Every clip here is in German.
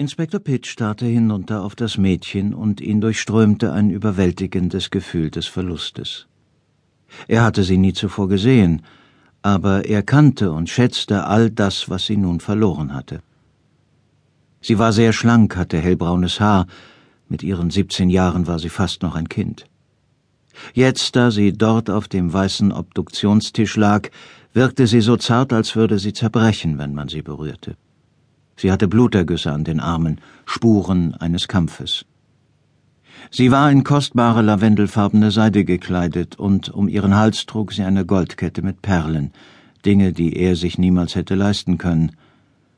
Inspektor Pitt starrte hinunter auf das Mädchen und ihn durchströmte ein überwältigendes Gefühl des Verlustes. Er hatte sie nie zuvor gesehen, aber er kannte und schätzte all das, was sie nun verloren hatte. Sie war sehr schlank, hatte hellbraunes Haar, mit ihren siebzehn Jahren war sie fast noch ein Kind. Jetzt, da sie dort auf dem weißen Obduktionstisch lag, wirkte sie so zart, als würde sie zerbrechen, wenn man sie berührte. Sie hatte Blutergüsse an den Armen, Spuren eines Kampfes. Sie war in kostbare lavendelfarbene Seide gekleidet, und um ihren Hals trug sie eine Goldkette mit Perlen, Dinge, die er sich niemals hätte leisten können.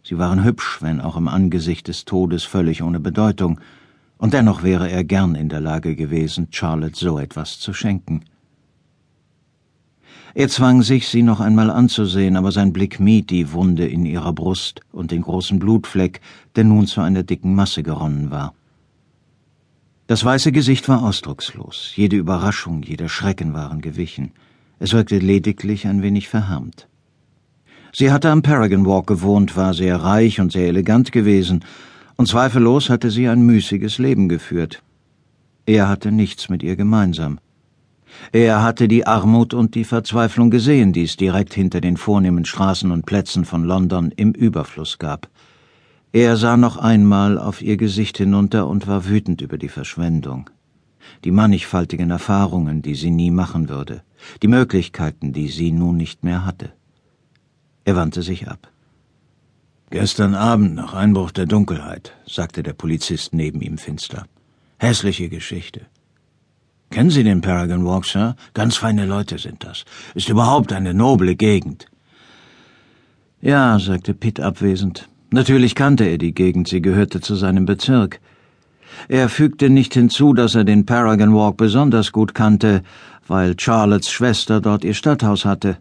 Sie waren hübsch, wenn auch im Angesicht des Todes völlig ohne Bedeutung, und dennoch wäre er gern in der Lage gewesen, Charlotte so etwas zu schenken. Er zwang sich, sie noch einmal anzusehen, aber sein Blick mied die Wunde in ihrer Brust und den großen Blutfleck, der nun zu einer dicken Masse geronnen war. Das weiße Gesicht war ausdruckslos, jede Überraschung, jeder Schrecken waren gewichen. Es wirkte lediglich ein wenig verhärmt. Sie hatte am Paragon Walk gewohnt, war sehr reich und sehr elegant gewesen, und zweifellos hatte sie ein müßiges Leben geführt. Er hatte nichts mit ihr gemeinsam. Er hatte die Armut und die Verzweiflung gesehen, die es direkt hinter den vornehmen Straßen und Plätzen von London im Überfluss gab. Er sah noch einmal auf ihr Gesicht hinunter und war wütend über die Verschwendung. Die mannigfaltigen Erfahrungen, die sie nie machen würde, die Möglichkeiten, die sie nun nicht mehr hatte. Er wandte sich ab. Gestern Abend nach Einbruch der Dunkelheit, sagte der Polizist neben ihm finster. Hässliche Geschichte. Kennen Sie den Paragon Walk, Sir? Ganz feine Leute sind das. Ist überhaupt eine noble Gegend. Ja, sagte Pitt abwesend. Natürlich kannte er die Gegend, sie gehörte zu seinem Bezirk. Er fügte nicht hinzu, dass er den Paragon Walk besonders gut kannte, weil Charlottes Schwester dort ihr Stadthaus hatte.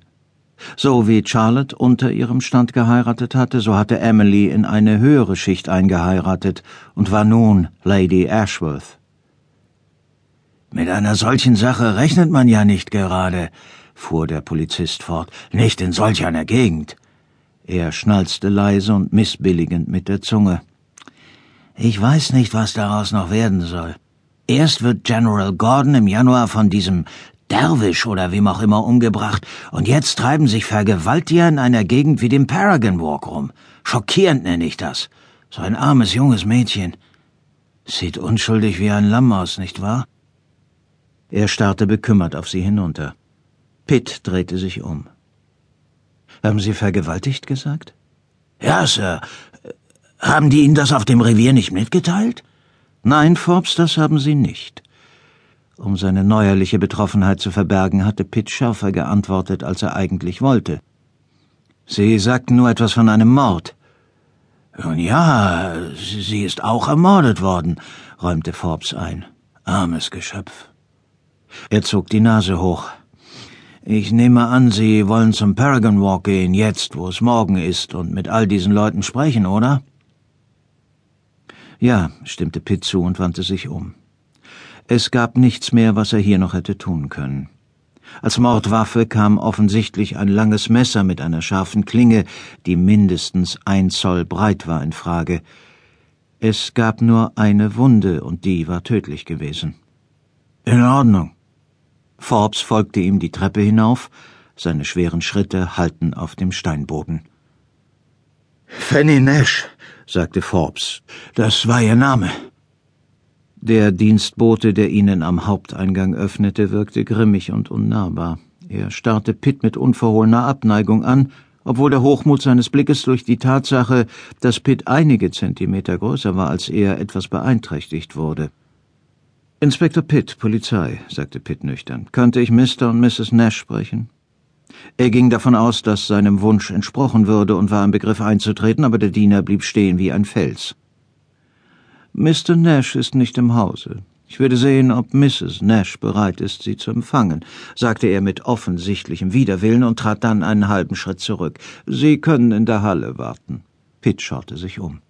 So wie Charlotte unter ihrem Stand geheiratet hatte, so hatte Emily in eine höhere Schicht eingeheiratet und war nun Lady Ashworth. Mit einer solchen Sache rechnet man ja nicht gerade, fuhr der Polizist fort, nicht in solch einer Gegend. Er schnalzte leise und missbilligend mit der Zunge. Ich weiß nicht, was daraus noch werden soll. Erst wird General Gordon im Januar von diesem Derwisch oder wem auch immer umgebracht, und jetzt treiben sich Vergewaltiger in einer Gegend wie dem Paragon Walk rum. Schockierend nenne ich das. So ein armes junges Mädchen. Sieht unschuldig wie ein Lamm aus, nicht wahr? Er starrte bekümmert auf sie hinunter. Pitt drehte sich um. Haben Sie vergewaltigt gesagt? Ja, Sir. Haben die Ihnen das auf dem Revier nicht mitgeteilt? Nein, Forbes, das haben sie nicht. Um seine neuerliche Betroffenheit zu verbergen, hatte Pitt schärfer geantwortet, als er eigentlich wollte. Sie sagten nur etwas von einem Mord. Nun ja, sie ist auch ermordet worden, räumte Forbes ein. Armes Geschöpf. Er zog die Nase hoch. Ich nehme an, Sie wollen zum Paragon Walk gehen, jetzt, wo es morgen ist, und mit all diesen Leuten sprechen, oder? Ja, stimmte Pitt zu und wandte sich um. Es gab nichts mehr, was er hier noch hätte tun können. Als Mordwaffe kam offensichtlich ein langes Messer mit einer scharfen Klinge, die mindestens ein Zoll breit war, in Frage. Es gab nur eine Wunde, und die war tödlich gewesen. In Ordnung, Forbes folgte ihm die Treppe hinauf, seine schweren Schritte hallten auf dem Steinboden. Fanny Nash, sagte Forbes, das war ihr Name. Der Dienstbote, der ihnen am Haupteingang öffnete, wirkte grimmig und unnahbar. Er starrte Pitt mit unverhohlener Abneigung an, obwohl der Hochmut seines Blickes durch die Tatsache, dass Pitt einige Zentimeter größer war als er, etwas beeinträchtigt wurde. Inspektor Pitt, Polizei, sagte Pitt nüchtern. Könnte ich Mr. und Mrs. Nash sprechen? Er ging davon aus, dass seinem Wunsch entsprochen würde und war im Begriff einzutreten, aber der Diener blieb stehen wie ein Fels. Mr. Nash ist nicht im Hause. Ich würde sehen, ob Mrs. Nash bereit ist, Sie zu empfangen, sagte er mit offensichtlichem Widerwillen und trat dann einen halben Schritt zurück. Sie können in der Halle warten. Pitt schaute sich um.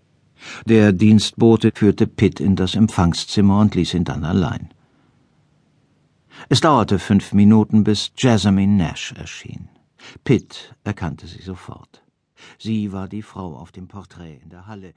Der Dienstbote führte Pitt in das Empfangszimmer und ließ ihn dann allein. Es dauerte fünf Minuten, bis Jasmine Nash erschien. Pitt erkannte sie sofort. Sie war die Frau auf dem Porträt in der Halle.